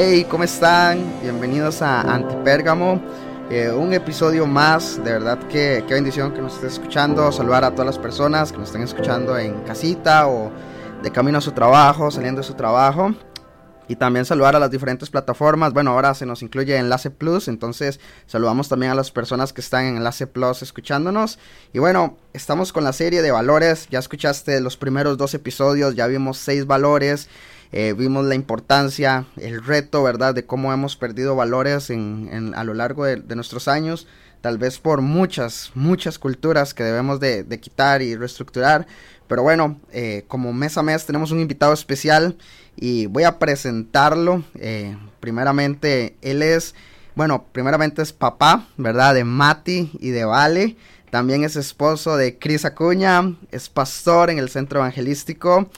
Hey, ¿cómo están? Bienvenidos a Antipérgamo. Eh, un episodio más, de verdad que qué bendición que nos estés escuchando. Saludar a todas las personas que nos estén escuchando en casita o de camino a su trabajo, saliendo de su trabajo. Y también saludar a las diferentes plataformas. Bueno, ahora se nos incluye Enlace Plus, entonces saludamos también a las personas que están en Enlace Plus escuchándonos. Y bueno, estamos con la serie de valores. Ya escuchaste los primeros dos episodios, ya vimos seis valores. Eh, vimos la importancia, el reto, ¿verdad? De cómo hemos perdido valores en, a lo largo de, nuestros años, tal vez por muchas, muchas culturas que debemos de, quitar y reestructurar. Pero bueno, eh, como mes a mes tenemos un invitado especial y voy a presentarlo. Eh, primeramente, él es, bueno, primeramente es papá, ¿verdad? De Mati y de Vale. También es esposo de Cris Acuña, es pastor en el centro evangelístico.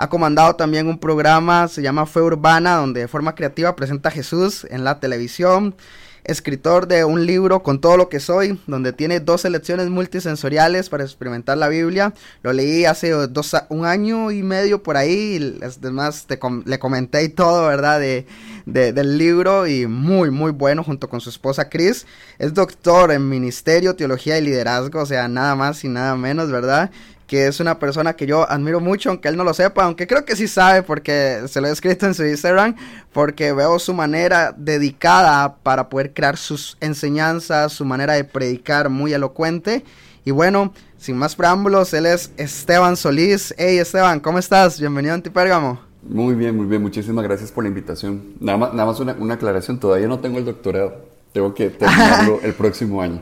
Ha comandado también un programa, se llama Fe Urbana, donde de forma creativa presenta a Jesús en la televisión. Escritor de un libro con todo lo que soy, donde tiene dos selecciones multisensoriales para experimentar la Biblia. Lo leí hace dos, un año y medio por ahí. Y además te le comenté todo, ¿verdad? De, del libro y muy, muy bueno junto con su esposa Chris. Es doctor en ministerio, teología y liderazgo, o sea, nada más y nada menos, ¿verdad? Que es una persona que yo admiro mucho, aunque él no lo sepa, aunque creo que sí sabe porque se lo he escrito en su Instagram, porque veo su manera dedicada para poder crear sus enseñanzas, su manera de predicar muy elocuente. Y bueno, sin más preámbulos, él es Esteban Solís. Hey Esteban, ¿cómo estás? Bienvenido a Antipérgamo. Muy bien, muy bien, muchísimas gracias por la invitación. Nada más, nada más una, una aclaración, todavía no tengo el doctorado, tengo que terminarlo el próximo año.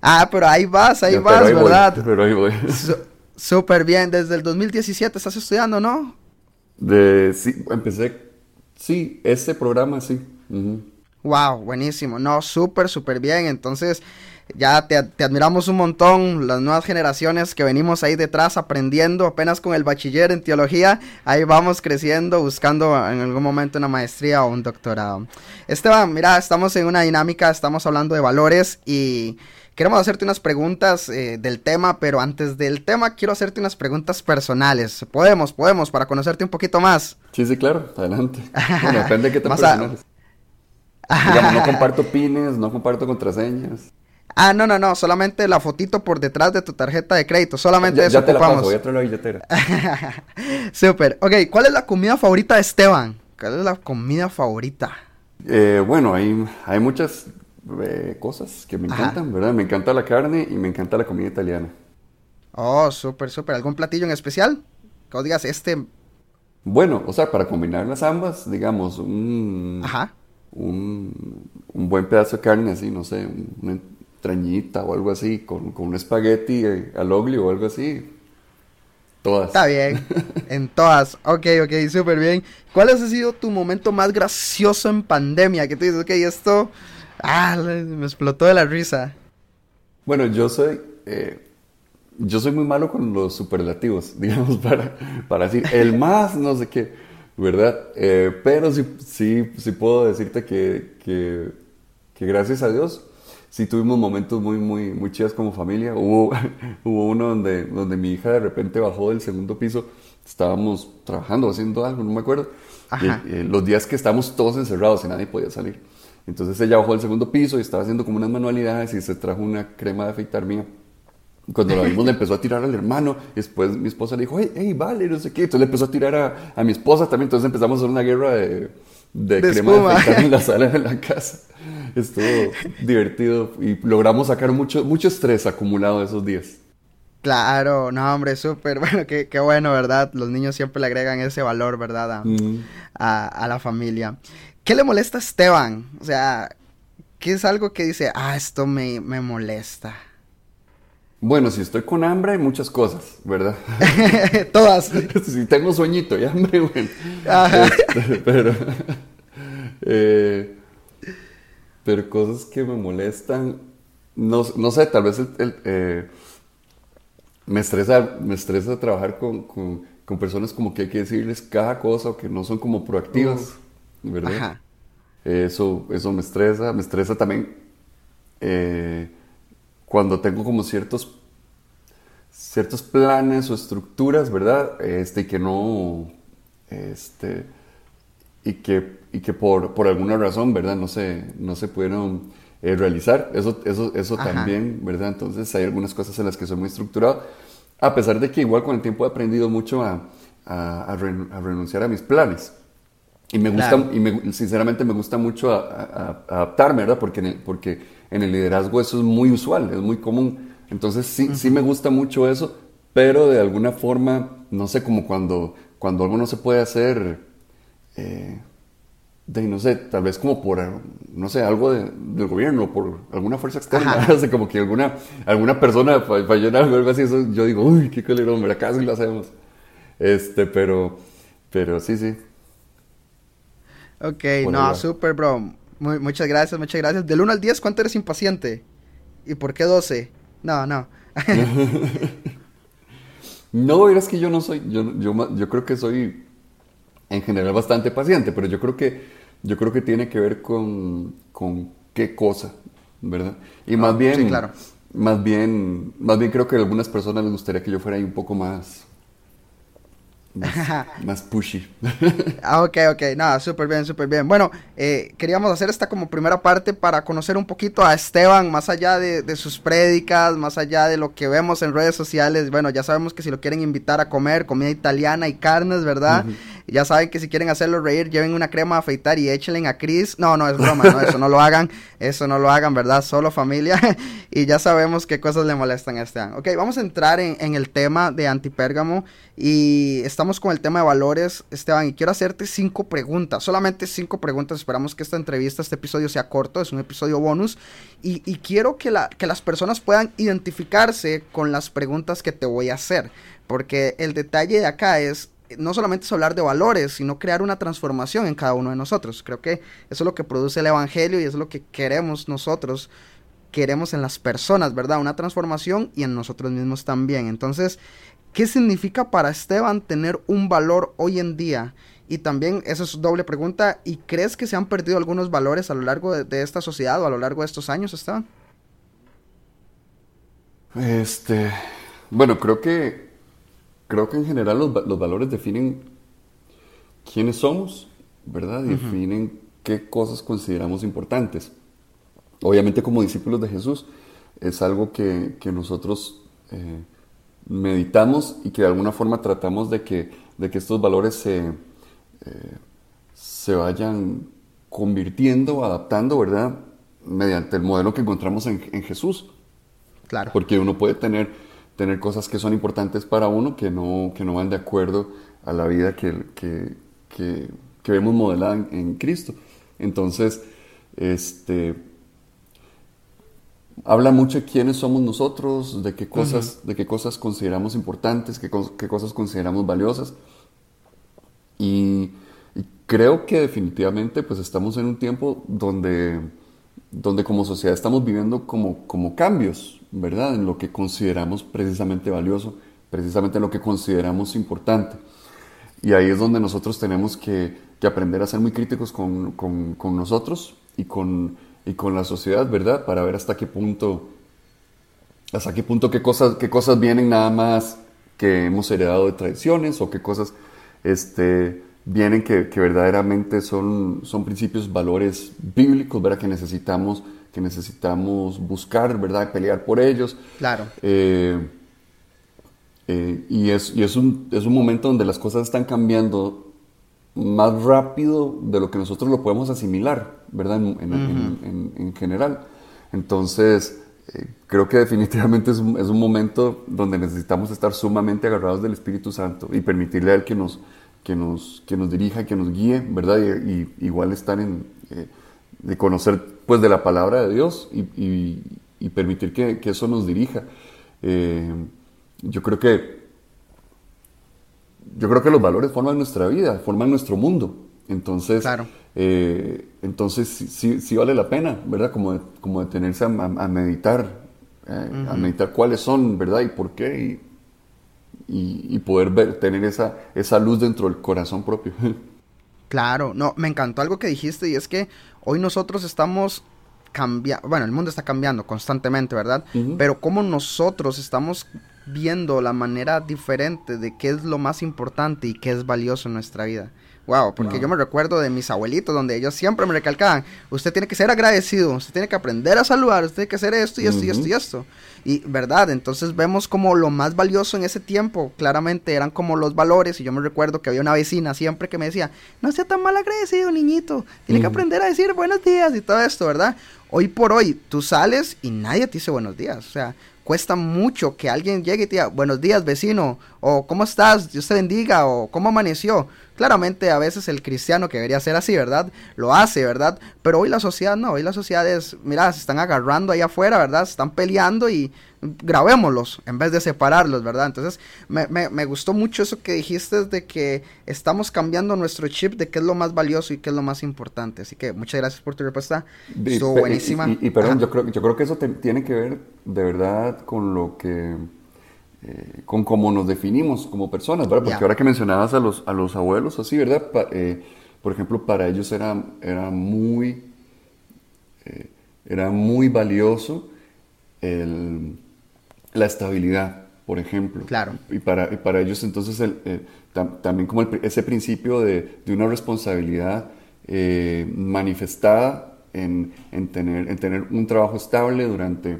Ah, pero ahí vas, ahí vas, ¿verdad? pero ahí voy. Súper bien, desde el 2017 estás estudiando, ¿no? De, sí, empecé, sí, este programa sí. Wow, buenísimo, no, súper, súper bien, entonces ya te, admiramos un montón, las nuevas generaciones que venimos ahí detrás aprendiendo apenas con el bachiller en teología, ahí vamos creciendo, buscando en algún momento una maestría o un doctorado. Esteban, mira, estamos en una dinámica, estamos hablando de valores y Queremos hacerte unas preguntas eh, del tema, pero antes del tema quiero hacerte unas preguntas personales. Podemos, podemos, para conocerte un poquito más. Sí, sí, claro, adelante. Bueno, depende de qué te personales. Digamos, no comparto pines, no comparto contraseñas. Ah, no, no, no, solamente la fotito por detrás de tu tarjeta de crédito, solamente ya, eso ya te ocupamos. La paso, voy a traer la billetera. Súper. Ok, ¿cuál es la comida favorita de Esteban? ¿Cuál es la comida favorita? Eh, bueno, hay, hay muchas eh, cosas que me encantan, ¿verdad? Me encanta la carne y me encanta la comida italiana. Oh, súper, súper. ¿Algún platillo en especial? Que digas, este... Bueno, o sea, para combinarlas ambas, digamos, un... Ajá. Un, un buen pedazo de carne así, no sé, una entrañita o algo así, con, con un espagueti eh, al oglio o algo así. Todas. Está bien. en todas. Ok, ok, súper bien. ¿Cuál ha sido tu momento más gracioso en pandemia? Que tú dices, ok, esto Ah, me explotó de la risa. Bueno, yo soy. Eh, yo soy muy malo con los superlativos, digamos, para, para decir el más, no sé qué, ¿verdad? Eh, pero sí, sí, sí puedo decirte que, que, que, gracias a Dios sí tuvimos momentos muy, muy, muy chidos como familia. Hubo, hubo uno donde, donde mi hija de repente bajó del segundo piso, estábamos trabajando, haciendo algo, no me acuerdo. Eh, los días que estábamos todos encerrados y nadie podía salir. Entonces ella bajó al segundo piso y estaba haciendo como unas manualidades y se trajo una crema de afeitar mía. Cuando la vimos le empezó a tirar al hermano, después mi esposa le dijo, hey, hey, vale, no sé qué. Entonces le empezó a tirar a, a mi esposa también, entonces empezamos a hacer una guerra de, de, crema de afeitar en la sala de la casa. Estuvo divertido y logramos sacar mucho, mucho estrés acumulado esos días. Claro, no, hombre, súper bueno, qué, qué, bueno, ¿verdad? Los niños siempre le agregan ese valor, ¿verdad? A, a, a la familia. ¿Qué le molesta a Esteban? O sea, ¿qué es algo que dice, ah, esto me, molesta? Bueno, si estoy con hambre, hay muchas cosas, ¿verdad? Todas. si tengo sueñito y hambre, bueno. Ajá. Este, pero. Eh, pero cosas que me molestan, no, no sé, tal vez el, eh, me, estresa, me estresa trabajar con, con, personas como que hay que decirles cada cosa o que no son como proactivas, ¿verdad? Eso, eso me estresa, me estresa también eh, cuando tengo como ciertos ciertos planes o estructuras, ¿verdad? Este, que no, este, y que, y que por, por alguna razón, ¿verdad? No se, no se pudieron eh, realizar. Eso, eso, eso también, ¿verdad? Entonces hay algunas cosas en las que soy muy estructurado, a pesar de que igual con el tiempo he aprendido mucho a, a, renunciar a mis planes. Y me gusta, y me, sinceramente me gusta mucho adaptarme, ¿verdad? Porque en, el, porque en el liderazgo eso es muy usual, es muy común entonces sí, sí me gusta mucho eso, pero de alguna forma, no sé, como cuando, cuando algo no se puede hacer, eh, de, no sé, tal vez como por, no sé, algo del gobierno, por alguna fuerza externa, o como que alguna, alguna persona falló en algo, así, eso, yo digo, uy, qué calerón, mira, casi lo hacemos. Este, pero, pero sí, sí. Ok, no, súper, bro. muchas gracias, muchas gracias. Del 1 al 10, ¿cuánto eres impaciente? ¿Y por qué 12? No, no. no, es que yo no soy, yo, yo, yo creo que soy en general bastante paciente, pero yo creo que, yo creo que tiene que ver con, con qué cosa, ¿verdad? Y más ah, bien, sí, claro. más bien, más bien creo que a algunas personas les gustaría que yo fuera ahí un poco más, más, pushy. ah, ok, ok, nada, súper bien, súper bien. Bueno, eh, queríamos hacer esta como primera parte para conocer un poquito a Esteban, más allá de, sus prédicas, más allá de lo que vemos en redes sociales. Bueno, ya sabemos que si lo quieren invitar a comer comida italiana y carnes, ¿verdad? Ya saben que si quieren hacerlo reír, lleven una crema a afeitar y échenle a Chris. No, no, es broma, no, eso no lo hagan, eso no lo hagan, ¿verdad? Solo familia. y ya sabemos qué cosas le molestan a Esteban. Ok, vamos a entrar en, en el tema de Antipérgamo y estamos con el tema de valores, Esteban, y quiero hacerte cinco preguntas, solamente cinco preguntas. Esperamos que esta entrevista, este episodio sea corto, es un episodio bonus. Y, y quiero que, la, que las personas puedan identificarse con las preguntas que te voy a hacer. Porque el detalle de acá es no solamente es hablar de valores, sino crear una transformación en cada uno de nosotros. Creo que eso es lo que produce el Evangelio y es lo que queremos nosotros, queremos en las personas, ¿verdad? Una transformación y en nosotros mismos también. Entonces, ¿qué significa para Esteban tener un valor hoy en día? Y también, esa es doble pregunta, ¿y crees que se han perdido algunos valores a lo largo de, de esta sociedad o a lo largo de estos años, Esteban? Este, bueno, creo que creo que en general los, los valores definen quiénes somos, ¿verdad? Definen qué cosas consideramos importantes. Obviamente como discípulos de Jesús es algo que, que nosotros eh, meditamos y que de alguna forma tratamos de que, de que estos valores se, eh, se vayan convirtiendo, adaptando, ¿verdad? Mediante el modelo que encontramos en, en Jesús. Claro. Porque uno puede tener tener cosas que son importantes para uno que no, que no van de acuerdo a la vida que, que, que, vemos modelada en, Cristo. Entonces, este, habla mucho de quiénes somos nosotros, de qué cosas, de qué cosas consideramos importantes, qué, qué cosas consideramos valiosas. Y, y, creo que definitivamente pues estamos en un tiempo donde, donde como sociedad estamos viviendo como, como cambios, ¿verdad? En lo que consideramos precisamente valioso, precisamente en lo que consideramos importante. Y ahí es donde nosotros tenemos que, que aprender a ser muy críticos con, con, con, nosotros y con, y con la sociedad, ¿verdad? Para ver hasta qué punto, hasta qué punto, qué cosas, qué cosas vienen nada más que hemos heredado de tradiciones o qué cosas este, vienen que, que verdaderamente son, son principios, valores bíblicos, ¿verdad? Que necesitamos que necesitamos buscar, ¿verdad? Pelear por ellos. Claro. Eh, eh, y es, y es, un, es un momento donde las cosas están cambiando más rápido de lo que nosotros lo podemos asimilar, ¿verdad? En, en, general. Entonces, eh, creo que definitivamente es un, es un, momento donde necesitamos estar sumamente agarrados del Espíritu Santo y permitirle a Él que nos, que nos, que nos dirija, que nos guíe, ¿verdad? Y, igual estar en, de conocer pues de la palabra de Dios y, permitir que, eso nos dirija. Eh, yo creo que yo creo que los valores forman nuestra vida, forman nuestro mundo. Entonces, Eh, entonces sí, sí, vale la pena, ¿verdad? Como, como detenerse a, a meditar, eh, a meditar cuáles son, ¿verdad? Y por qué, y, y, poder ver, tener esa, esa luz dentro del corazón propio. Claro, no, me encantó algo que dijiste y es que hoy nosotros estamos cambiando, bueno, el mundo está cambiando constantemente, ¿verdad? Pero como nosotros estamos viendo la manera diferente de qué es lo más importante y qué es valioso en nuestra vida. Wow, porque yo me recuerdo de mis abuelitos donde ellos siempre me recalcaban, usted tiene que ser agradecido, usted tiene que aprender a saludar, usted tiene que hacer esto y esto y esto y esto. Y verdad, entonces vemos como lo más valioso en ese tiempo, claramente eran como los valores y yo me recuerdo que había una vecina siempre que me decía, no sea tan mal agradecido niñito, tiene que aprender a decir buenos días y todo esto, ¿verdad? Hoy por hoy tú sales y nadie te dice buenos días, o sea, cuesta mucho que alguien llegue y te diga, buenos días vecino, o ¿cómo estás? Dios te bendiga, o ¿cómo amaneció? Claramente a veces el cristiano que debería ser así, ¿verdad? Lo hace, ¿verdad? Pero hoy la sociedad no, hoy la sociedad es, mira, se están agarrando ahí afuera, ¿verdad? Se están peleando y grabémoslos en vez de separarlos, ¿verdad? Entonces me, me, gustó mucho eso que dijiste de que estamos cambiando nuestro chip de qué es lo más valioso y qué es lo más importante. Así que muchas gracias por tu respuesta. Estuvo buenísima. Y, perdón, yo creo, yo creo que eso tiene que ver de verdad con lo que eh, con cómo nos definimos como personas, ¿verdad? Porque ahora que mencionabas a los, a los abuelos, así, ¿verdad? Eh, por ejemplo, para ellos era, era, muy, eh, era muy valioso la estabilidad, por ejemplo. Claro. Y para, para ellos entonces el, también como ese principio de, de una responsabilidad manifestada en, en, tener, en tener un trabajo estable durante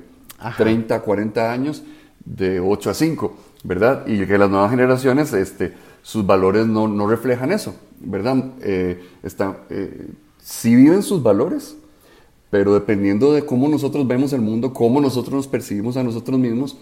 30, 40 años de 8 a 5, ¿verdad? Y que las nuevas generaciones, este, sus valores no, no reflejan eso, ¿verdad? Eh, está, eh, sí viven sus valores, pero dependiendo de cómo nosotros vemos el mundo, cómo nosotros nos percibimos a nosotros mismos,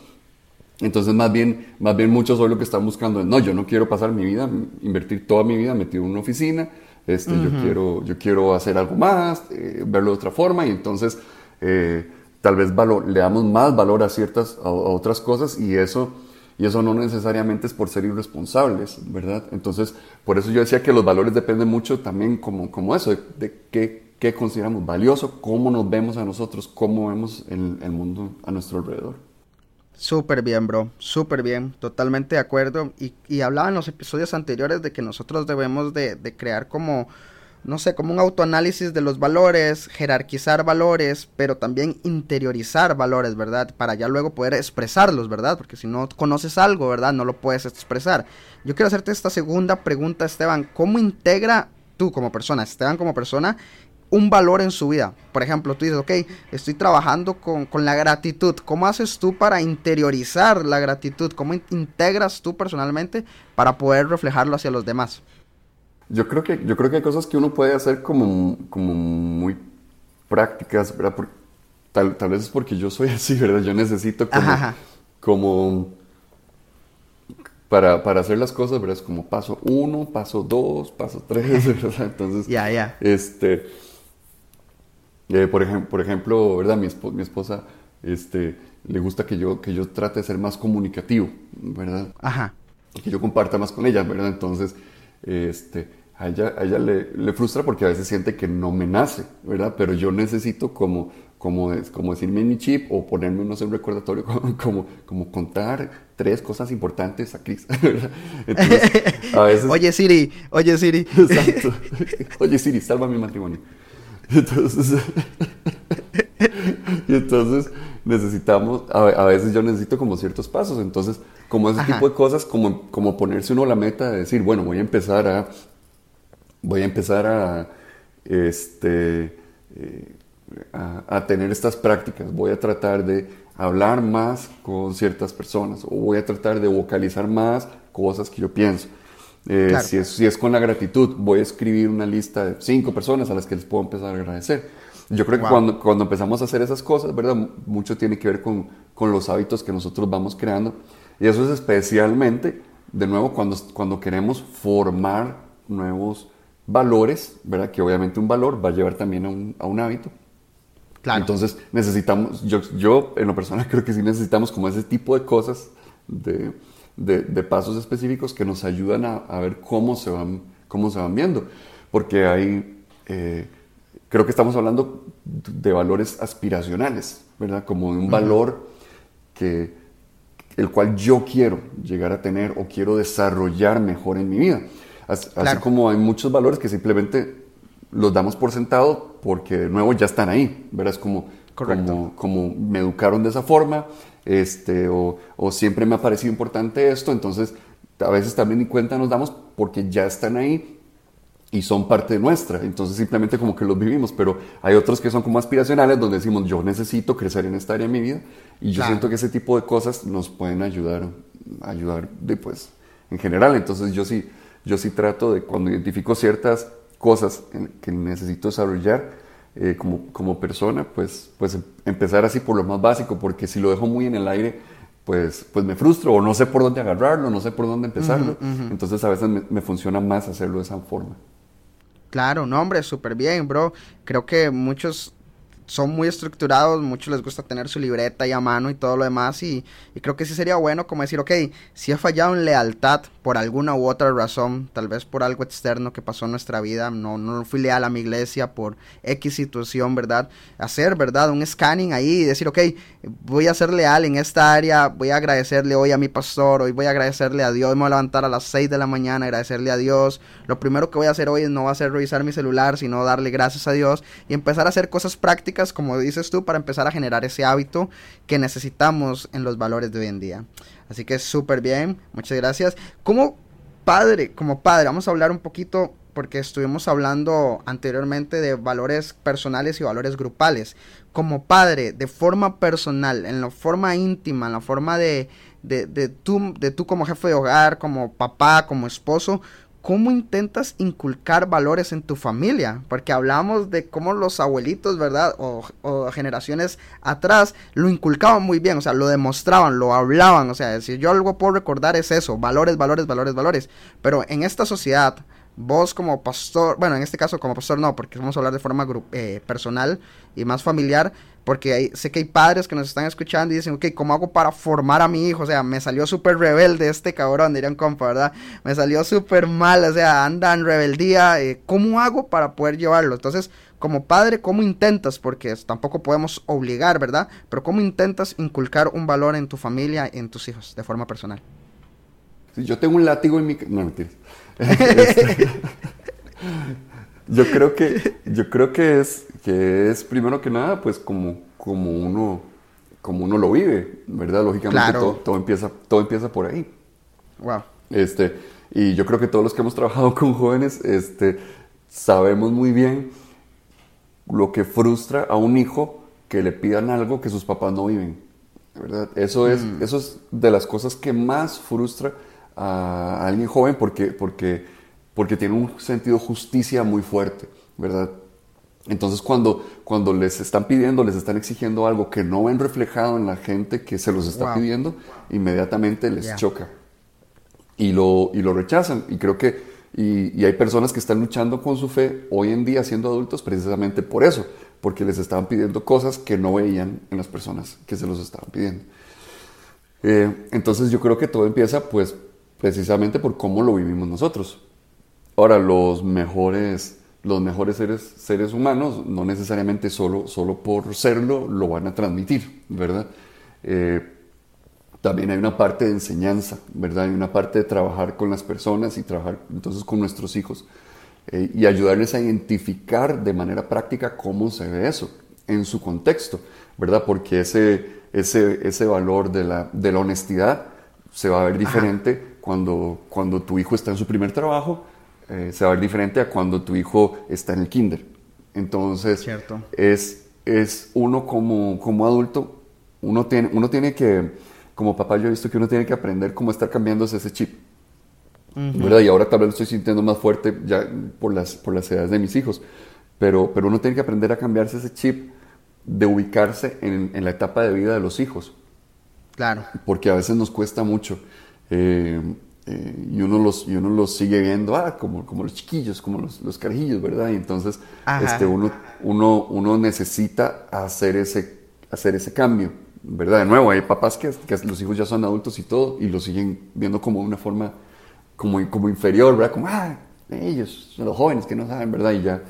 entonces más bien, más bien muchos hoy lo que están buscando es, no, yo no quiero pasar mi vida, invertir toda mi vida metido en una oficina, este, yo, quiero, yo quiero hacer algo más, eh, verlo de otra forma, y entonces eh, tal vez le damos más valor a ciertas, a, otras cosas y eso, y eso no necesariamente es por ser irresponsables, ¿verdad? Entonces, por eso yo decía que los valores dependen mucho también como, como eso, de, qué, qué, consideramos valioso, cómo nos vemos a nosotros, cómo vemos el, el mundo a nuestro alrededor. Súper bien, bro, súper bien, totalmente de acuerdo. Y, y hablaba en los episodios anteriores de que nosotros debemos de, de crear como no sé, como un autoanálisis de los valores, jerarquizar valores, pero también interiorizar valores, ¿verdad? Para ya luego poder expresarlos, ¿verdad? Porque si no conoces algo, ¿verdad? No lo puedes expresar. Yo quiero hacerte esta segunda pregunta, Esteban. ¿Cómo integra tú como persona, Esteban como persona, un valor en su vida? Por ejemplo, tú dices, ok, estoy trabajando con, con la gratitud. ¿Cómo haces tú para interiorizar la gratitud? ¿Cómo integras tú personalmente para poder reflejarlo hacia los demás? Yo creo que, yo creo que hay cosas que uno puede hacer como, como muy prácticas, ¿verdad? tal, tal, vez es porque yo soy así, ¿verdad? Yo necesito como, como para, para, hacer las cosas, ¿verdad? Es como paso uno, paso dos, paso tres, ¿verdad? Entonces, ya, ya. Este, eh, por, ejemplo, por ejemplo, ¿verdad? Mi, mi esposa, este, le gusta que yo, que yo trate de ser más comunicativo, ¿verdad? Ajá. Que yo comparta más con ella, ¿verdad? Entonces, este, a ella, ella le, frustra porque a veces siente que no me nace, ¿verdad? Pero yo necesito como, como, como decirme en mi chip o ponerme, no sé, un recordatorio, como, como, contar tres cosas importantes a Cris, ¿verdad? Entonces, a veces... Oye Siri, oye Siri. Exacto. Oye Siri, salva mi matrimonio. Entonces, y entonces necesitamos, a, veces yo necesito como ciertos pasos, entonces como ese tipo de cosas, como, como ponerse uno la meta de decir, bueno, voy a empezar a voy a empezar a, este, eh, a, tener estas prácticas, voy a tratar de hablar más con ciertas personas o voy a tratar de vocalizar más cosas que yo pienso. Eh, si, es, si es con la gratitud, voy a escribir una lista de cinco personas a las que les puedo empezar a agradecer. Yo creo que cuando, cuando empezamos a hacer esas cosas, ¿verdad? Mucho tiene que ver con, con los hábitos que nosotros vamos creando. Y eso es especialmente, de nuevo, cuando, cuando queremos formar nuevos valores, ¿verdad? Que obviamente un valor va a llevar también a un, a un hábito. Claro. Entonces necesitamos, yo, yo en lo personal creo que sí necesitamos como ese tipo de cosas, de, de, pasos específicos que nos ayudan a, a, ver cómo se, van, cómo se van viendo. Porque hay, eh, creo que estamos hablando de valores aspiracionales, ¿verdad? Como de un valor que, el cual yo quiero llegar a tener o quiero desarrollar mejor en mi vida. Así, como hay muchos valores que simplemente los damos por sentado porque de nuevo ya están ahí, ¿verdad? Es como, como, como, me educaron de esa forma, este, o, o, siempre me ha parecido importante esto, entonces a veces también ni cuenta nos damos porque ya están ahí y son parte nuestra, entonces simplemente como que los vivimos, pero hay otros que son como aspiracionales donde decimos yo necesito crecer en esta área de mi vida y yo siento que ese tipo de cosas nos pueden ayudar, ayudar después en general, entonces yo sí, yo sí trato de cuando identifico ciertas cosas que necesito desarrollar eh, como, como persona, pues, pues empezar así por lo más básico, porque si lo dejo muy en el aire, pues, pues me frustro o no sé por dónde agarrarlo, no sé por dónde empezarlo, entonces a veces me, me funciona más hacerlo de esa forma. Claro, no, hombre, súper bien, bro. Creo que muchos son muy estructurados, muchos les gusta tener su libreta y a mano y todo lo demás y, creo que sí sería bueno como decir, ok, si he fallado en lealtad por alguna u otra razón, tal vez por algo externo que pasó en nuestra vida, no, no fui leal a mi iglesia por X situación, ¿verdad? Hacer, ¿verdad? Un scanning ahí y decir, ok, voy a ser leal en esta área, voy a agradecerle hoy a mi pastor, hoy voy a agradecerle a Dios, me voy a levantar a las 6 de la mañana, agradecerle a Dios, lo primero que voy a hacer hoy no va a ser revisar mi celular, sino darle gracias a Dios y empezar a hacer cosas prácticas como dices tú, para empezar a generar ese hábito que necesitamos en los valores de hoy en día. Así que súper bien, muchas gracias. Como padre, como padre, vamos a hablar un poquito porque estuvimos hablando anteriormente de valores personales y valores grupales. Como padre, de forma personal, en la forma íntima, en la forma de, de, de, tú, de tú como jefe de hogar, como papá, como esposo, ¿cómo intentas inculcar valores en tu familia? Porque hablamos de cómo los abuelitos, ¿verdad? O, generaciones atrás lo inculcaban muy bien, o sea, lo demostraban, lo hablaban, o sea, si yo algo puedo recordar es eso, valores, valores, valores, valores. Pero en esta sociedad, vos como pastor, bueno, en este caso como pastor no, porque vamos a hablar de forma eh, personal y más familiar, porque sé que hay padres que nos están escuchando y dicen, ok, ¿cómo hago para formar a mi hijo? O sea, me salió súper rebelde este cabrón, dirían compa, ¿verdad? Me salió súper mal, o sea, anda en rebeldía, eh, ¿cómo hago para poder llevarlo? Entonces, como padre, ¿cómo intentas? Porque tampoco podemos obligar, ¿verdad? Pero ¿cómo intentas inculcar un valor en tu familia, en tus hijos, de forma personal? Yo tengo un látigo en mi... No, mentiras. Este, yo creo que, yo creo que es, que es primero que nada, pues como, como uno, como uno lo vive, ¿verdad? Lógicamente todo, empieza, todo empieza por ahí. Wow. Este, y yo creo que todos los que hemos trabajado con jóvenes, este, sabemos muy bien lo que frustra a un hijo que le pidan algo que sus papás no viven, ¿verdad? Eso es, mm. eso es de las cosas que más frustra a alguien joven porque, porque porque tiene un sentido de justicia muy fuerte, ¿verdad? Entonces cuando, cuando les están pidiendo, les están exigiendo algo que no ven reflejado en la gente que se los está pidiendo, inmediatamente les choca y lo, y lo rechazan. Y creo que y, y, hay personas que están luchando con su fe hoy en día siendo adultos precisamente por eso, porque les estaban pidiendo cosas que no veían en las personas que se los estaban pidiendo. Eh, entonces yo creo que todo empieza pues precisamente por cómo lo vivimos nosotros. Ahora, los mejores, los mejores seres, seres humanos, no necesariamente solo, solo por serlo, lo van a transmitir, ¿verdad? Eh, también hay una parte de enseñanza, ¿verdad? Hay una parte de trabajar con las personas y trabajar entonces con nuestros hijos eh, y ayudarles a identificar de manera práctica cómo se ve eso en su contexto, ¿verdad? Porque ese, ese, ese valor de la, de la honestidad se va a ver diferente cuando, cuando tu hijo está en su primer trabajo eh, se va a ver diferente a cuando tu hijo está en el kinder. Entonces, Es, es uno como, como adulto, uno tiene, uno tiene que, como papá yo he visto que uno tiene que aprender cómo estar cambiándose ese chip. Y ahora tal vez lo estoy sintiendo más fuerte ya por las, por las edades de mis hijos. Pero, pero uno tiene que aprender a cambiarse ese chip de ubicarse en, en la etapa de vida de los hijos. Claro. Porque a veces nos cuesta mucho. Eh, eh, y, uno los, y uno los sigue viendo ah, como, como los chiquillos, como los, los carajillos, ¿verdad? Y entonces este, uno, uno, uno necesita hacer ese, hacer ese cambio, ¿verdad? De nuevo, hay papás que, que, los hijos ya son adultos y todo, y los siguen viendo como una forma como, como inferior, ¿verdad? Como, ah, ellos, los jóvenes que no saben, ¿verdad? Y ya,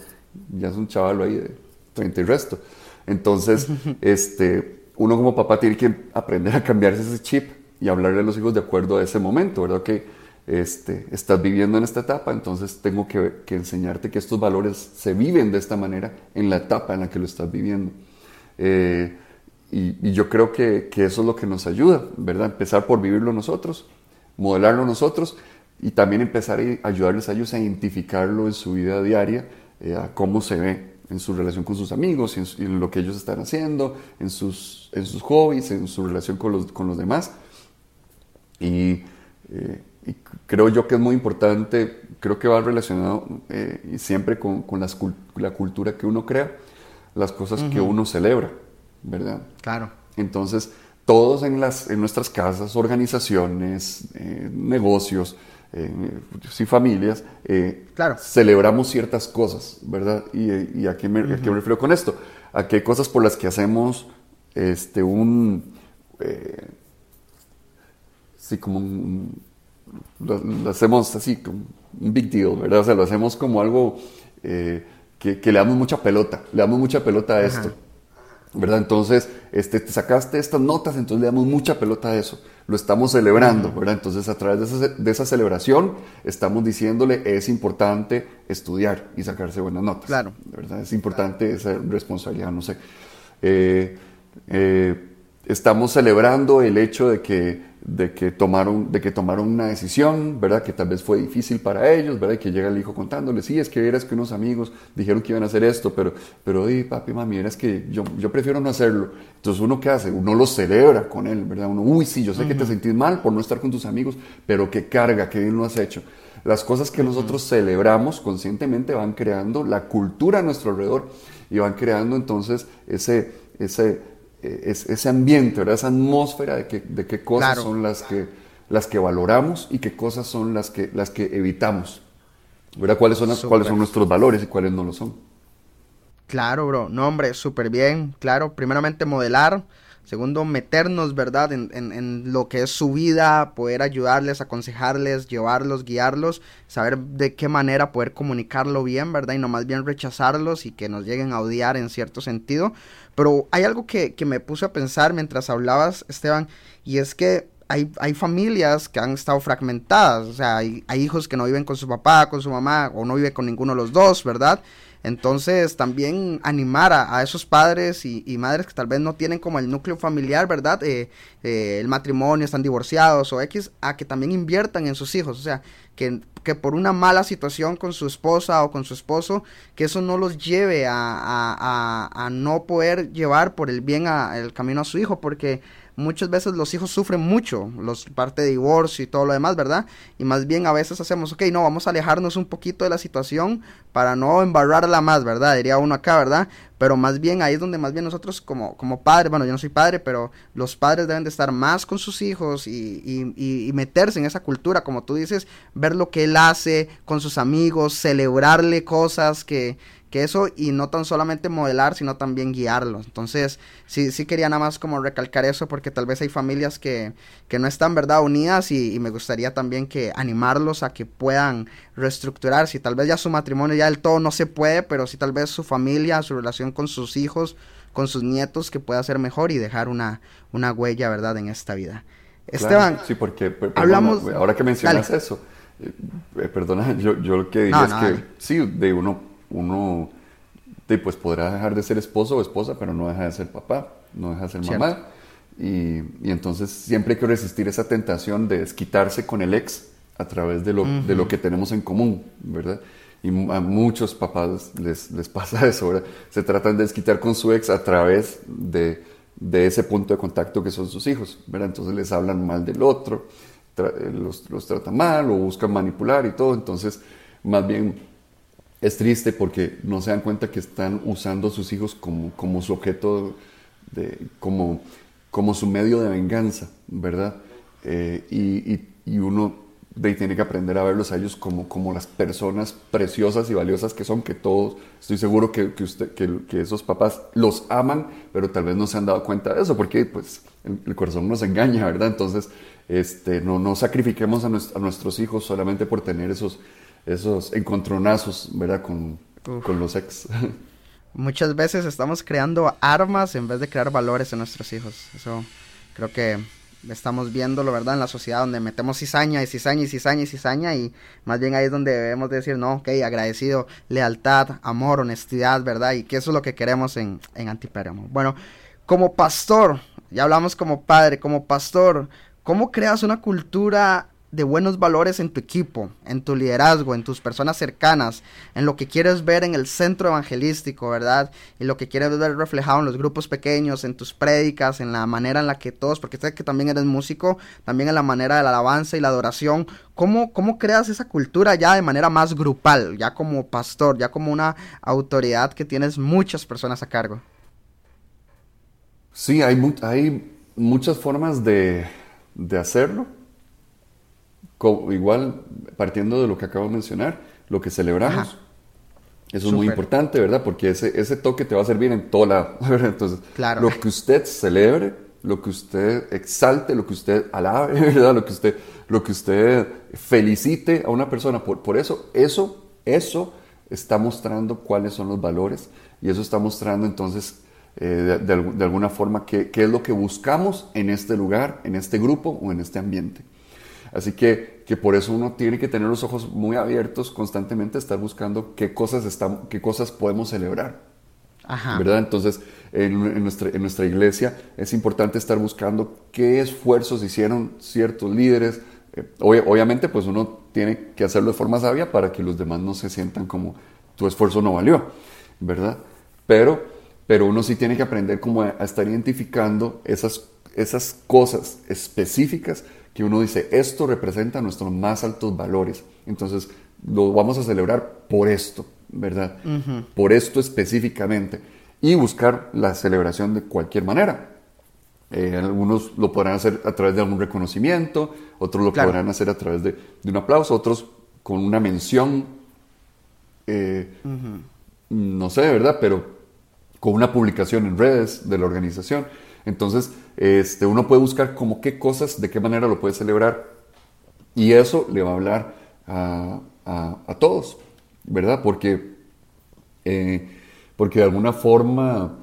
ya es un chaval ahí de 30 y resto. Entonces, este, uno como papá tiene que aprender a cambiarse ese chip y hablarle a los hijos de acuerdo a ese momento, ¿verdad? Que este, estás viviendo en esta etapa, entonces tengo que, enseñarte que estos valores se viven de esta manera en la etapa en la que lo estás viviendo. Eh, y, yo creo que, eso es lo que nos ayuda, ¿verdad? Empezar por vivirlo nosotros, modelarlo nosotros y también empezar a ayudarles a ellos a identificarlo en su vida diaria, eh, a cómo se ve en su relación con sus amigos, en, lo que ellos están haciendo, en sus, en sus hobbies, en su relación con los, con los demás. Y, eh, creo yo que es muy importante, creo que va relacionado eh, siempre con, con la cultura que uno crea, las cosas que uno celebra. ¿verdad? Claro. Entonces, todos en, las, en nuestras casas, organizaciones, eh, negocios, eh, sí, familias, eh, claro. celebramos ciertas cosas, ¿verdad? ¿Y, a, qué me, refiero con esto? A qué cosas por las que hacemos este, un... sí, como un... Lo, hacemos así, como un big deal, ¿verdad? O sea, lo hacemos como algo que, que, le damos mucha pelota, le damos mucha pelota a esto. ¿verdad? Entonces, este, te sacaste estas notas, entonces le damos mucha pelota a eso, lo estamos celebrando, ¿verdad? Entonces, a través de esa, celebración, estamos diciéndole, es importante estudiar y sacarse buenas notas, claro. ¿verdad? Es importante esa responsabilidad, no sé. Eh, eh, estamos celebrando el hecho de que de que tomaron, de que tomaron una decisión, ¿verdad? Que tal vez fue difícil para ellos, ¿verdad? Y que llega el hijo contándole, sí, es que eras que unos amigos dijeron que iban a hacer esto, pero, pero, di, papi, mami, es que yo, yo prefiero no hacerlo. Entonces, ¿uno qué hace? Uno lo celebra con él, ¿verdad? Uno, uy, sí, yo sé que te sentís mal por no estar con tus amigos, pero qué carga, qué bien lo has hecho. Las cosas que nosotros celebramos conscientemente van creando la cultura a nuestro alrededor y van creando entonces ese, ese, ese ambiente, ¿verdad? esa atmósfera de, que, de qué cosas son las que, las que valoramos y qué cosas son las que, las que evitamos. ¿verdad? ¿Cuáles, son ¿Cuáles son nuestros valores y cuáles no lo son? Claro, bro. No, hombre, súper bien. Claro, primeramente modelar. Segundo, meternos, ¿verdad? En, en, lo que es su vida, poder ayudarles, aconsejarles, llevarlos, guiarlos, saber de qué manera poder comunicarlo bien, ¿verdad? Y no más bien rechazarlos y que nos lleguen a odiar en cierto sentido. Pero hay algo que, me puse a pensar mientras hablabas, Esteban, y es que hay, hay, familias que han estado fragmentadas, o sea, hay, hay, hijos que no viven con su papá, con su mamá, o no viven con ninguno de los dos, ¿verdad? Entonces, también animar a, esos padres y, madres que tal vez no tienen como el núcleo familiar, ¿verdad? Eh, eh, el matrimonio, están divorciados o X, a que también inviertan en sus hijos. O sea, que, que, por una mala situación con su esposa o con su esposo, que eso no los lleve a, a, a no poder llevar por el bien el camino a su hijo, porque muchas veces los hijos sufren mucho, los parte de divorcio y todo lo demás, ¿verdad? Y más bien a veces hacemos, ok, no, vamos a alejarnos un poquito de la situación para no embarrarla más, ¿verdad? Diría uno acá, ¿verdad? Pero más bien ahí es donde más bien nosotros como, como padres, bueno, yo no soy padre, pero los padres deben de estar más con sus hijos y, y, y meterse en esa cultura, como tú dices, ver lo que él hace con sus amigos, celebrarle cosas que, que eso y no tan solamente modelar, sino también guiarlos. Entonces, sí, sí quería nada más como recalcar eso porque tal vez hay familias que, que no están, ¿verdad?, unidas y, me gustaría también que animarlos a que puedan reestructurar. Si tal vez ya su matrimonio ya del todo no se puede, pero si tal vez su familia, su relación con sus hijos, con sus nietos, que pueda ser mejor y dejar una, una huella, ¿verdad?, en esta vida. Esteban, sí, porque hablamos, ahora que mencionas eso, eh, perdona, yo, yo lo que digo es que sí, de uno uno pues podrá dejar de ser esposo o esposa, pero no deja de ser papá, no deja de ser mamá. Y, entonces siempre hay que resistir esa tentación de desquitarse con el ex a través de lo, de lo que tenemos en común, ¿verdad? Y a muchos papás les, les pasa eso, ¿verdad? Se tratan de desquitar con su ex a través de, de ese punto de contacto que son sus hijos, ¿verdad? Entonces les hablan mal del otro, los, los tratan mal o buscan manipular y todo. Entonces, más bien es triste porque no se dan cuenta que están usando a sus hijos como, como su objeto, de, como, como su medio de venganza, ¿verdad? Eh, y, y, uno tiene que aprender a verlos a ellos como, como las personas preciosas y valiosas que son, que todos, estoy seguro que, que, usted, que, esos papás los aman, pero tal vez no se han dado cuenta de eso, porque pues el, corazón nos engaña, ¿verdad? Entonces, este, no, no sacrifiquemos a nuestros hijos solamente por tener esos esos encontronazos, ¿verdad? Con, con los ex. Muchas veces estamos creando armas en vez de crear valores en nuestros hijos. Eso creo que estamos viéndolo, ¿verdad? En la sociedad donde metemos cizaña y cizaña y cizaña y cizaña y más bien ahí es donde debemos decir, no, ok, agradecido, lealtad, amor, honestidad, ¿verdad? Y que eso es lo que queremos en, en Antipéramo. Bueno, como pastor, ya hablamos como padre, como pastor, ¿cómo creas una cultura de buenos valores en tu equipo, en tu liderazgo, en tus personas cercanas, en lo que quieres ver en el centro evangelístico, ¿verdad? Y lo que quieres ver reflejado en los grupos pequeños, en tus prédicas, en la manera en la que todos, porque sé que también eres músico, también en la manera de la alabanza y la adoración. ¿Cómo, cómo creas esa cultura ya de manera más grupal, ya como pastor, ya como una autoridad que tienes muchas personas a cargo? Sí, hay, hay muchas formas de, de hacerlo igual, partiendo de lo que acabo de mencionar, lo que celebramos. Eso es muy importante, ¿verdad? Porque ese, ese toque te va a servir en toda la... Entonces, lo que usted celebre, lo que usted exalte, lo que usted alabe, ¿verdad? Lo que usted, lo que usted felicite a una persona. Por, por eso, eso, eso está mostrando cuáles son los valores y eso está mostrando entonces eh, de, de, alguna forma qué, qué es lo que buscamos en este lugar, en este grupo o en este ambiente. Así que, que por eso uno tiene que tener los ojos muy abiertos constantemente, estar buscando qué cosas, están, qué cosas podemos celebrar. Ajá. ¿Verdad? Entonces, en, nuestra, en nuestra iglesia es importante estar buscando qué esfuerzos hicieron ciertos líderes. Eh, obviamente, pues uno tiene que hacerlo de forma sabia para que los demás no se sientan como tu esfuerzo no valió, ¿verdad? Pero, pero uno sí tiene que aprender como a, a estar identificando esas, esas cosas específicas que uno dice, esto representa nuestros más altos valores. Entonces, lo vamos a celebrar por esto, ¿verdad? Por esto específicamente. Y buscar la celebración de cualquier manera. Eh, algunos lo podrán hacer a través de algún reconocimiento, otros lo podrán hacer a través de, un aplauso, otros con una mención, eh, no sé, ¿verdad? Pero con una publicación en redes de la organización. Entonces, este, uno puede buscar como qué cosas, de qué manera lo puede celebrar. Y eso le va a hablar a, todos, ¿verdad? Porque, eh, porque de alguna forma,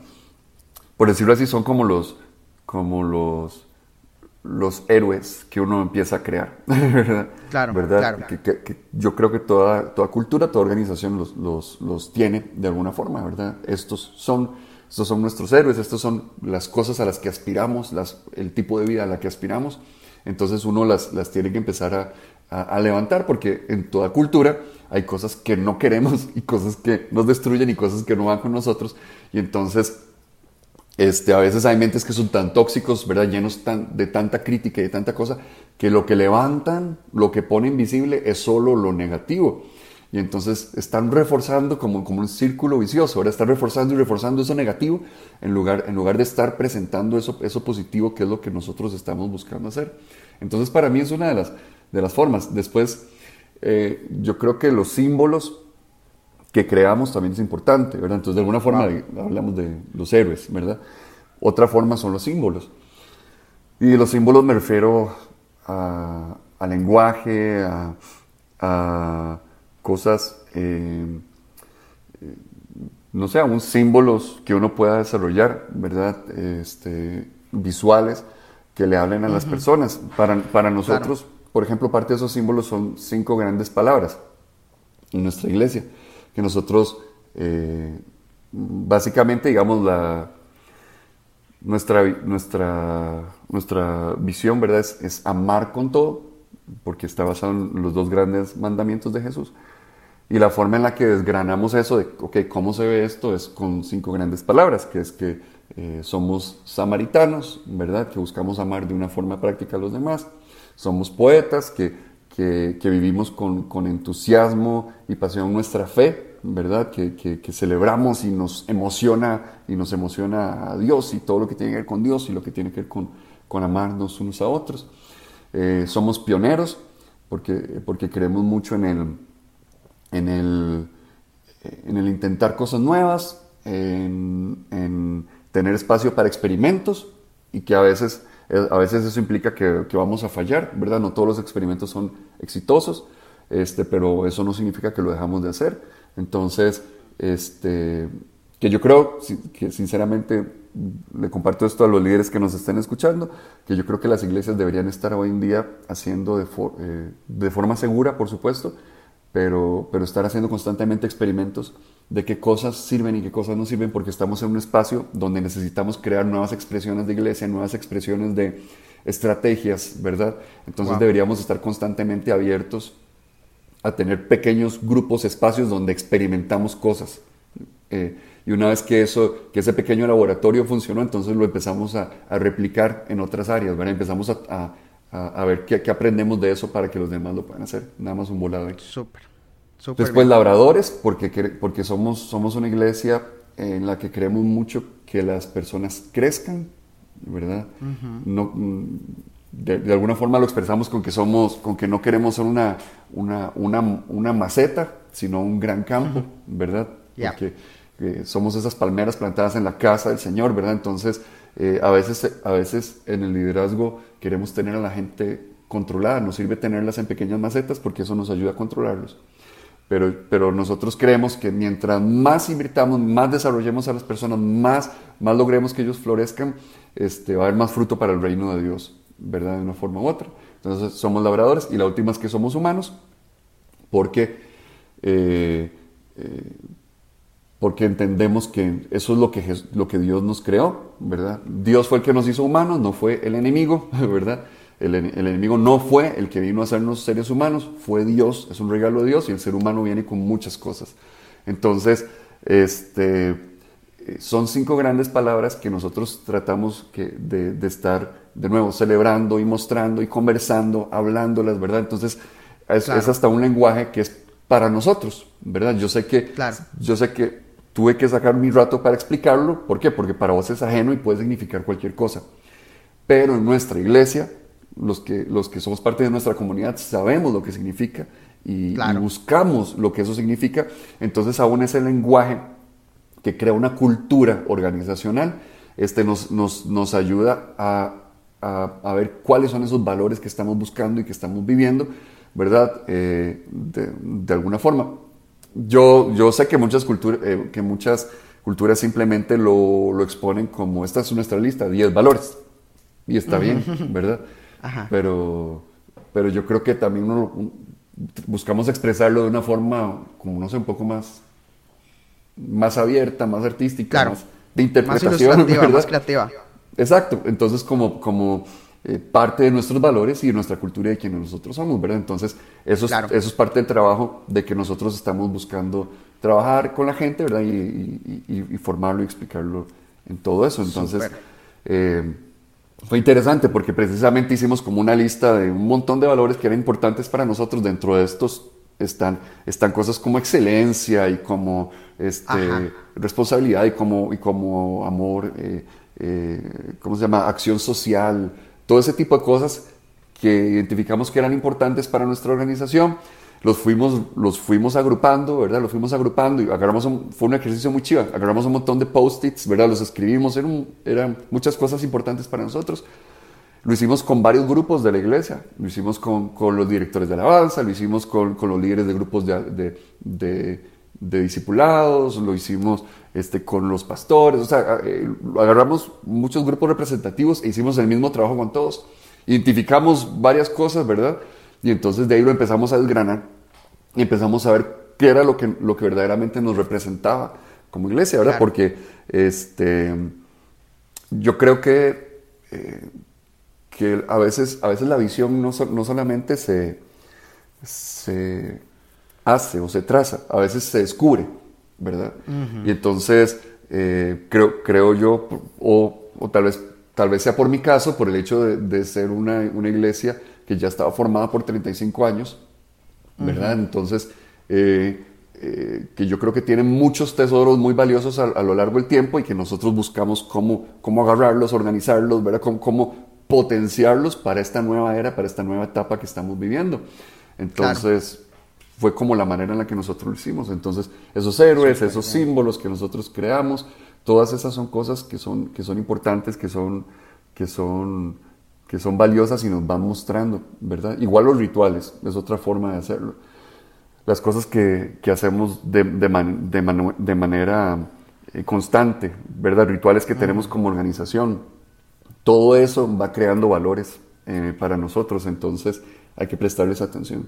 por decirlo así, son como los, como los, los héroes que uno empieza a crear, ¿verdad? Claro, ¿verdad? Que, yo creo que toda, toda cultura, toda organización los, los, los tiene de alguna forma, ¿verdad? Estos son estos son nuestros héroes, estas son las cosas a las que aspiramos, el tipo de vida a la que aspiramos. Entonces uno las, las tiene que empezar a, a, levantar porque en toda cultura hay cosas que no queremos y cosas que nos destruyen y cosas que no van con nosotros. Y entonces este, a veces hay mentes que son tan tóxicos, ¿verdad? llenos tan, de tanta crítica y de tanta cosa, que lo que levantan, lo que ponen visible es solo lo negativo. Y entonces están reforzando como, como un círculo vicioso, ahora están reforzando y reforzando eso negativo en lugar, en lugar de estar presentando eso, eso positivo que es lo que nosotros estamos buscando hacer. Entonces para mí es una de las, de las formas. Después, eh, yo creo que los símbolos que creamos también es importante, ¿verdad? Entonces de alguna forma hablamos de los héroes, ¿verdad? Otra forma son los símbolos. Y los símbolos me refiero a, a lenguaje, a cosas, eh, no sé, aún símbolos que uno pueda desarrollar, ¿verdad? Este, visuales que le hablen a las personas. Para, para nosotros, por ejemplo, parte de esos símbolos son cinco grandes palabras en nuestra iglesia, que nosotros, eh, básicamente, digamos, la, nuestra, nuestra, nuestra visión, ¿verdad? Es, es, amar con todo, porque está basado en los dos grandes mandamientos de Jesús. Y la forma en la que desgranamos eso de, ok, ¿cómo se ve esto? Es con cinco grandes palabras, que es que eh, somos samaritanos, ¿verdad? Que buscamos amar de una forma práctica a los demás. Somos poetas que, que, que vivimos con, con, entusiasmo y pasión nuestra fe, ¿verdad? Que, que, celebramos y nos emociona y nos emociona a Dios y todo lo que tiene que ver con Dios y lo que tiene que ver con, con amarnos unos a otros. Eh, somos pioneros porque, porque creemos mucho en el en el, en el intentar cosas nuevas, en, tener espacio para experimentos y que a veces, a veces eso implica que, vamos a fallar, ¿verdad? No todos los experimentos son exitosos, este, pero eso no significa que lo dejamos de hacer. Entonces, este, que yo creo que sinceramente le comparto esto a los líderes que nos estén escuchando, que yo creo que las iglesias deberían estar hoy en día haciendo de, eh, de forma segura, por supuesto, pero, pero estar haciendo constantemente experimentos de qué cosas sirven y qué cosas no sirven, porque estamos en un espacio donde necesitamos crear nuevas expresiones de iglesia, nuevas expresiones de estrategias, ¿verdad? Entonces deberíamos estar constantemente abiertos a tener pequeños grupos, espacios donde experimentamos cosas. Eh, y una vez que, eso, que ese pequeño laboratorio funcionó, entonces lo empezamos a, replicar en otras áreas, ¿verdad? Empezamos a, a, ver qué, qué, aprendemos de eso para que los demás lo puedan hacer. Nada más un volado ahí. Súper. Después labradores, porque, porque somos, somos una iglesia en la que creemos mucho que las personas crezcan, ¿verdad? no, mm, de, alguna forma lo expresamos con que somos, con que no queremos ser una, una, una, una maceta, sino un gran campo, ¿verdad? Porque eh, somos esas palmeras plantadas en la casa del Señor, ¿verdad? Entonces, eh, a, veces, a veces en el liderazgo queremos tener a la gente controlada, nos sirve tenerlas en pequeñas macetas porque eso nos ayuda a controlarlos. Pero, pero nosotros creemos que mientras más invirtamos, más desarrollemos a las personas, más, más logremos que ellos florezcan, este, va a haber más fruto para el reino de Dios, ¿verdad? De una forma u otra. Entonces somos labradores y la última es que somos humanos, porque, eh, eh, porque entendemos que eso es lo que, lo que Dios nos creó, ¿verdad? Dios fue el que nos hizo humanos, no fue el enemigo, ¿verdad? El, enemigo no fue el que vino a hacernos seres humanos, fue Dios, es un regalo de Dios y el ser humano viene con muchas cosas. Entonces, este, son cinco grandes palabras que nosotros tratamos que de, estar de nuevo celebrando y mostrando y conversando, hablándolas, ¿verdad? Entonces, es, hasta un lenguaje que es para nosotros, ¿verdad? Yo sé que, yo sé que tuve que sacar mi rato para explicarlo. ¿Por qué? Porque para vos es ajeno y puede significar cualquier cosa. Pero en nuestra iglesia los que, los que somos parte de nuestra comunidad sabemos lo que significa y, buscamos lo que eso significa, entonces aún ese lenguaje que crea una cultura organizacional este, nos, nos, nos ayuda a, a, ver cuáles son esos valores que estamos buscando y que estamos viviendo, ¿verdad? Eh, de, alguna forma. Yo, yo sé que muchas, culturas eh, que muchas culturas simplemente lo, lo exponen como esta es nuestra lista, 10 valores. Y está bien, ¿verdad? Pero, pero yo creo que también buscamos expresarlo de una forma, como no sé, un poco más, más abierta, más artística, más de interpretación. Más, más creativa. Exacto. Entonces, como, como eh, parte de nuestros valores y de nuestra cultura y de quienes nosotros somos, ¿verdad? Entonces, eso es, eso es parte del trabajo de que nosotros estamos buscando trabajar con la gente, ¿verdad? Y, y, formarlo y explicarlo en todo eso. Entonces, eh, fue interesante porque precisamente hicimos como una lista de un montón de valores que eran importantes para nosotros. Dentro de estos están, están cosas como excelencia y como este, responsabilidad y como, y como amor, eh, ¿cómo se llama? Acción social, todo ese tipo de cosas que identificamos que eran importantes para nuestra organización los fuimos, los fuimos agrupando, ¿verdad? Los fuimos agrupando y agarramos fue un ejercicio muy chido. Agarramos un montón de post-its, ¿verdad? Los escribimos, eran, muchas cosas importantes para nosotros. Lo hicimos con varios grupos de la iglesia, lo hicimos con, con los directores de alabanza, lo hicimos con, con los líderes de grupos de, de, de, discipulados, lo hicimos este, con los pastores, o sea, eh, agarramos muchos grupos representativos e hicimos el mismo trabajo con todos. Identificamos varias cosas, ¿verdad? Y entonces de ahí lo empezamos a desgranar y empezamos a ver qué era lo que, lo que verdaderamente nos representaba como iglesia, ¿verdad? Porque este, yo creo que, eh, que a, veces, a veces la visión no, no solamente se, se hace o se traza, a veces se descubre, ¿verdad? Y entonces eh, creo, creo yo, o, o, tal, vez, tal vez sea por mi caso, por el hecho de, de ser una, una iglesia que ya estaba formada por 35 años, ¿verdad? Entonces, eh, eh, que yo creo que tiene muchos tesoros muy valiosos a, lo largo del tiempo y que nosotros buscamos cómo, cómo agarrarlos, organizarlos, ¿verdad? Cómo, cómo, potenciarlos para esta nueva era, para esta nueva etapa que estamos viviendo. Entonces, fue como la manera en la que nosotros lo hicimos. Entonces, esos héroes, esos símbolos que nosotros creamos, todas esas son cosas que son, que son importantes, que son, que son que son valiosas y nos van mostrando, ¿verdad? Igual los rituales, es otra forma de hacerlo. las cosas que, que hacemos de, de, de, manera eh, constante, ¿verdad? Rituales que tenemos como organización. Todo eso va creando valores eh, para nosotros, entonces hay que prestarles atención.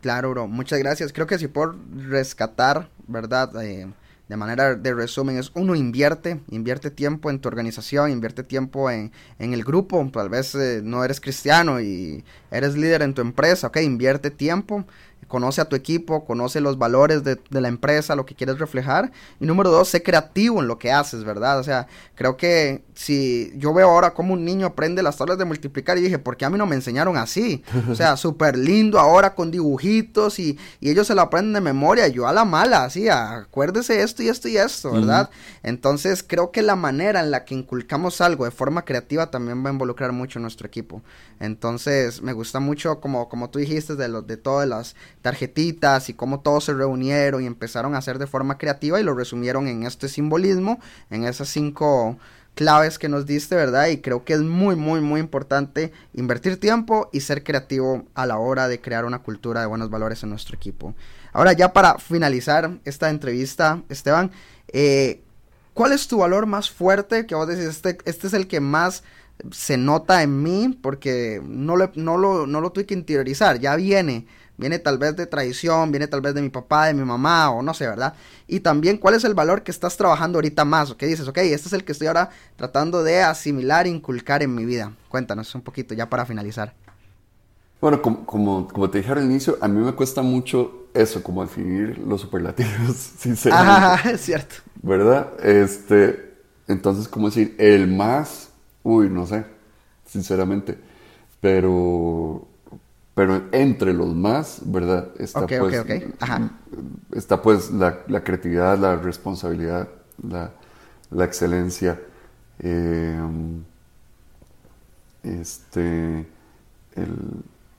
Claro, muchas gracias. Creo que si por rescatar, ¿verdad? Eh, de manera de resumen, es uno invierte, invierte tiempo en tu organización, invierte tiempo en, en el grupo, tal vez no eres cristiano y eres líder en tu empresa, ok, invierte tiempo conoce a tu equipo, conoce los valores de, la empresa, lo que quieres reflejar. Y número dos, sé creativo en lo que haces, ¿verdad? O sea, creo que si yo veo ahora cómo un niño aprende las tablas de multiplicar y dije, ¿por qué a mí no me enseñaron así? O sea, súper lindo ahora con dibujitos y, ellos se lo aprenden de memoria. Yo a la mala, así, acuérdese esto y esto y esto, ¿verdad? Entonces creo que la manera en la que inculcamos algo de forma creativa también va a involucrar mucho a nuestro equipo. Entonces me gusta mucho, como, como tú dijiste, de, lo, de todas las tarjetitas y cómo todos se reunieron y empezaron a hacer de forma creativa y lo resumieron en este simbolismo, en esas cinco claves que nos diste, ¿verdad? Y creo que es muy, muy, muy importante invertir tiempo y ser creativo a la hora de crear una cultura de buenos valores en nuestro equipo. Ahora ya para finalizar esta entrevista, Esteban, eh, ¿cuál es tu valor más fuerte que vos decís, este, este es el que más se nota en mí porque no, no, lo, no lo tuve que interiorizar, ya viene viene tal vez de tradición, viene tal vez de mi papá, de mi mamá, o no sé, ¿verdad? Y también cuál es el valor que estás trabajando ahorita más, o qué dices, ok, este es el que estoy ahora tratando de asimilar inculcar en mi vida. Cuéntanos un poquito ya para finalizar. Bueno, como, como, te dije al inicio, a mí me cuesta mucho eso, como definir los superlativos, sinceramente. Ajá, es cierto. ¿Verdad? Este, entonces, como decir, el más, uy, no sé, sinceramente. Pero pero entre los más, ¿verdad? Está pues, Está pues la, creatividad, la responsabilidad, la, excelencia, em, este,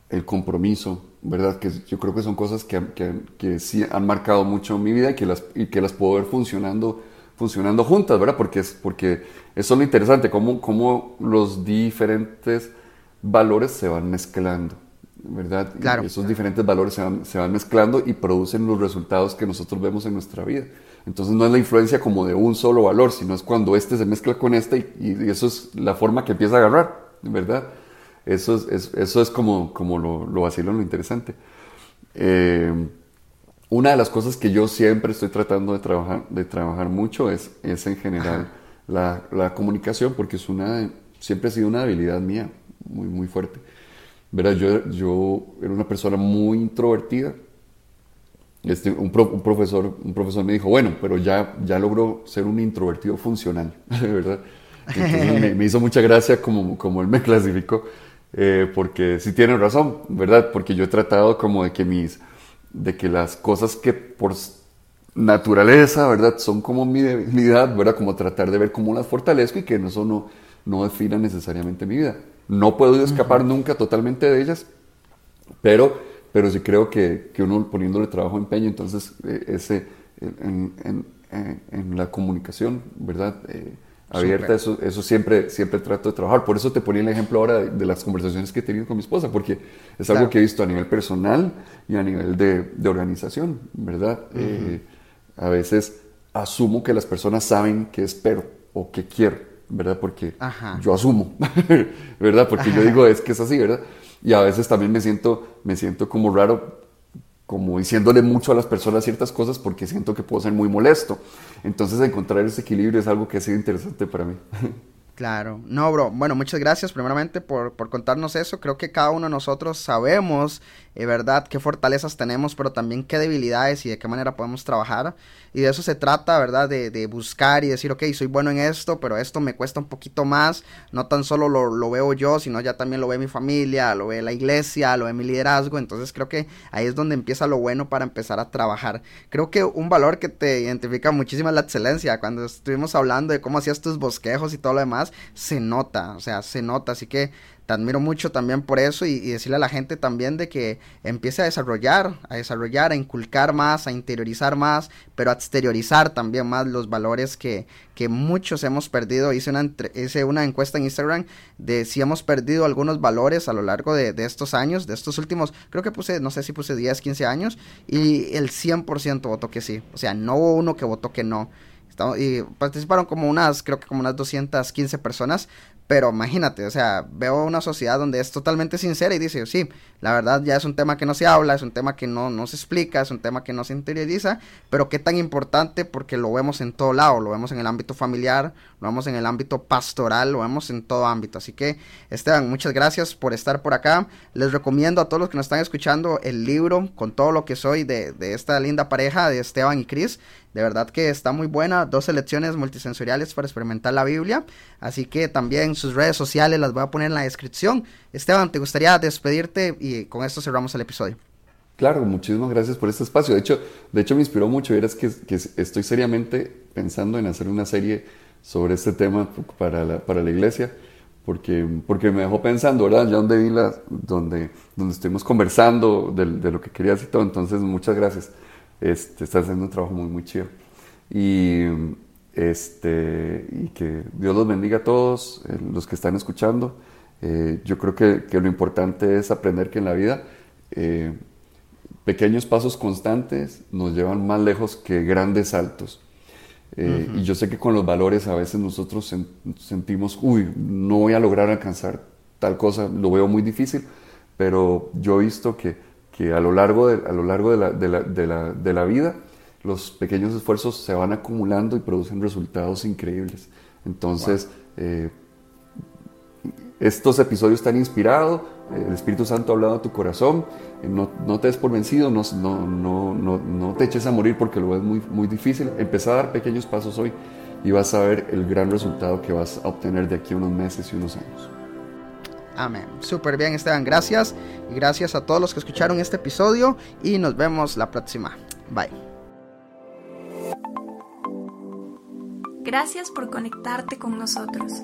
el, compromiso, ¿verdad? Que yo creo que son cosas que, sí han marcado mucho mi vida y que las, y que las puedo ver funcionando, funcionando juntas, ¿verdad? Porque, es, porque eso es lo interesante, cómo, cómo los diferentes valores se van mezclando. ¿Verdad? Claro. esos diferentes valores se van, mezclando y producen los resultados que nosotros vemos en nuestra vida. Entonces no es la influencia como de un solo valor, sino es cuando este se mezcla con este y, eso es la forma que empieza a agarrar, ¿verdad? Eso es, eso es como, como lo, lo vacilo, lo interesante. Eh, una de las cosas que yo siempre estoy tratando de trabajar, de trabajar mucho es, es en general la, la, comunicación, porque es una, siempre ha sido una habilidad mía muy, muy fuerte. Yo, yo era una persona muy introvertida. Este, un, profesor, un profesor me dijo, bueno, pero ya, ya logró ser un introvertido funcional, ¿verdad? Me, hizo mucha gracia como, como él me clasificó, eh, porque sí tiene razón, ¿verdad? Porque yo he tratado como de que mis, de que las cosas que por naturaleza, ¿verdad? Son como mi debilidad, ¿verdad? Como tratar de ver cómo las fortalezco y que eso no, no defina necesariamente mi vida. No puedo escapar nunca totalmente de ellas, pero, pero sí creo que, que uno poniéndole trabajo empeño, entonces eh, ese, en, en, en, la comunicación, ¿verdad? Eh, abierta, eso, eso siempre, siempre trato de trabajar. Por eso te ponía el ejemplo ahora de, las conversaciones que he tenido con mi esposa, porque es algo que he visto a nivel personal y a nivel de, de organización, ¿verdad? Eh, a veces asumo que las personas saben qué espero o qué quiero ¿verdad? Porque yo asumo, ¿verdad? Porque yo digo, es que es así, ¿verdad? Y a veces también me siento, me siento como raro, como diciéndole mucho a las personas ciertas cosas porque siento que puedo ser muy molesto. Entonces encontrar ese equilibrio es algo que ha sido interesante para mí. Claro, no, bro. Bueno, muchas gracias primeramente por, por contarnos eso. Creo que cada uno de nosotros sabemos, eh, ¿verdad?, qué fortalezas tenemos, pero también qué debilidades y de qué manera podemos trabajar. Y de eso se trata, ¿verdad? De, de, buscar y decir, ok, soy bueno en esto, pero esto me cuesta un poquito más. No tan solo lo, lo, veo yo, sino ya también lo ve mi familia, lo ve la iglesia, lo ve mi liderazgo. Entonces creo que ahí es donde empieza lo bueno para empezar a trabajar. Creo que un valor que te identifica muchísimo es la excelencia. Cuando estuvimos hablando de cómo hacías tus bosquejos y todo lo demás, se nota, o sea, se nota. Así que te admiro mucho también por eso y, decirle a la gente también de que empiece a desarrollar, a desarrollar, a inculcar más, a interiorizar más, pero a exteriorizar también más los valores que, que muchos hemos perdido. Hice una, hice una encuesta en Instagram de si hemos perdido algunos valores a lo largo de, de estos años, de estos últimos, creo que puse, no sé si puse 10, 15 años, y el 100% votó que sí. O sea, no hubo uno que votó que no y participaron como unas, creo que como unas 215 personas, pero imagínate, o sea, veo una sociedad donde es totalmente sincera y dice, sí, la verdad ya es un tema que no se habla, es un tema que no, no se explica, es un tema que no se interioriza, pero qué tan importante porque lo vemos en todo lado, lo vemos en el ámbito familiar, lo vemos en el ámbito pastoral, lo vemos en todo ámbito. Así que, Esteban, muchas gracias por estar por acá. Les recomiendo a todos los que nos están escuchando el libro con todo lo que soy de, de esta linda pareja de Esteban y Cris. De verdad que está muy buena, dos lecciones multisensoriales para experimentar la Biblia. Así que también sus redes sociales las voy a poner en la descripción. Esteban, ¿te gustaría despedirte? Y con esto cerramos el episodio. Claro, muchísimas gracias por este espacio. De hecho, de hecho me inspiró mucho. Verás que, que estoy seriamente pensando en hacer una serie sobre este tema para la, para la iglesia. Porque, porque me dejó pensando, ¿verdad? Ya donde vi la, donde, donde estuvimos conversando de, lo que querías y todo. Entonces, muchas gracias. Este, estás haciendo un trabajo muy, muy chido. Y, este, y que Dios los bendiga a todos, eh, los que están escuchando. Eh, yo creo que, que, lo importante es aprender que en la vida eh, pequeños pasos constantes nos llevan más lejos que grandes saltos. Y yo sé que con los valores a veces nosotros sentimos, uy, no voy a lograr alcanzar tal cosa, lo veo muy difícil, pero yo he visto que que a lo largo de, a lo largo de la, de, la, de, la, de la vida los pequeños esfuerzos se van acumulando y producen resultados increíbles. Entonces, eh, estos episodios están inspirados, el Espíritu Santo ha hablado a tu corazón, eh, no, no, te des por vencido, no, no, no, no, te eches a morir porque lo ves muy, muy difícil. Empezá a dar pequeños pasos hoy y vas a ver el gran resultado que vas a obtener de aquí a unos meses y unos años. Amén. Súper bien, Esteban. Gracias. Y gracias a todos los que escucharon este episodio. Y nos vemos la próxima. Bye. Gracias por conectarte con nosotros.